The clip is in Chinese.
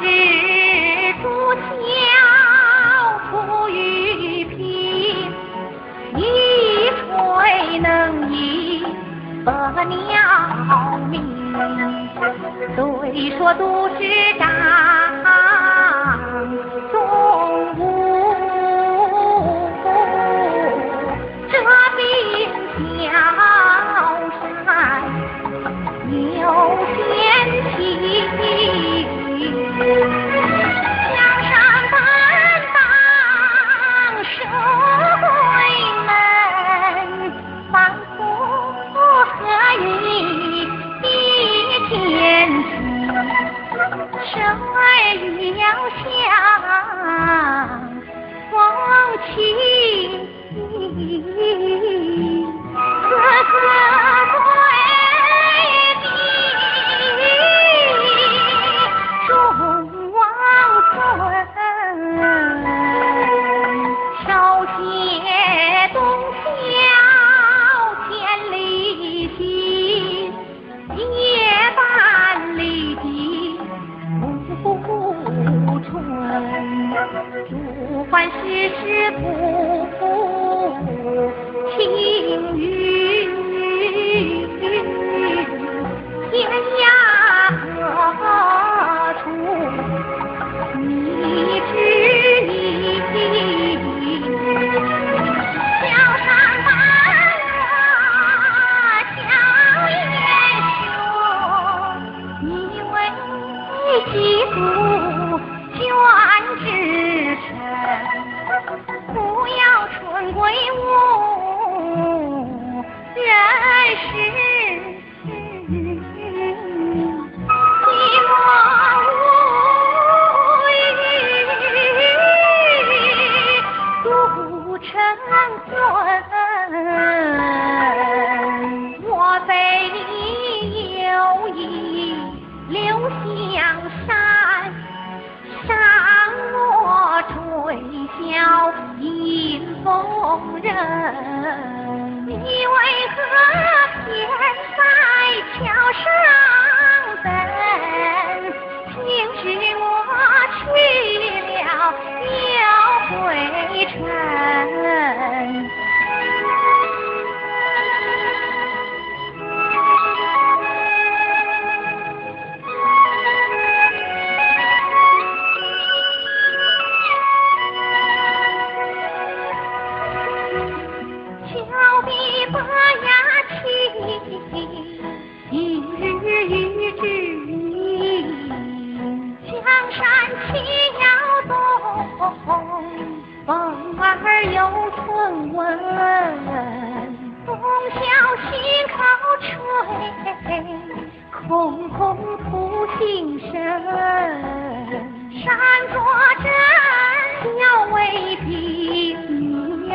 蜘蛛笑出玉皮，一锤能赢百鸟鸣。谁说都市长？儿要向风起，哥哥对比众王孙，手写东郊千里行，主管世事不听雨，天成魂。莫非你有意留香山，赏我吹箫迎风人？你为何偏在桥上的伯牙琴今日遇知音江山起摇动风儿有春温。冬小心口吹空空吐心声山左真凋为碧云有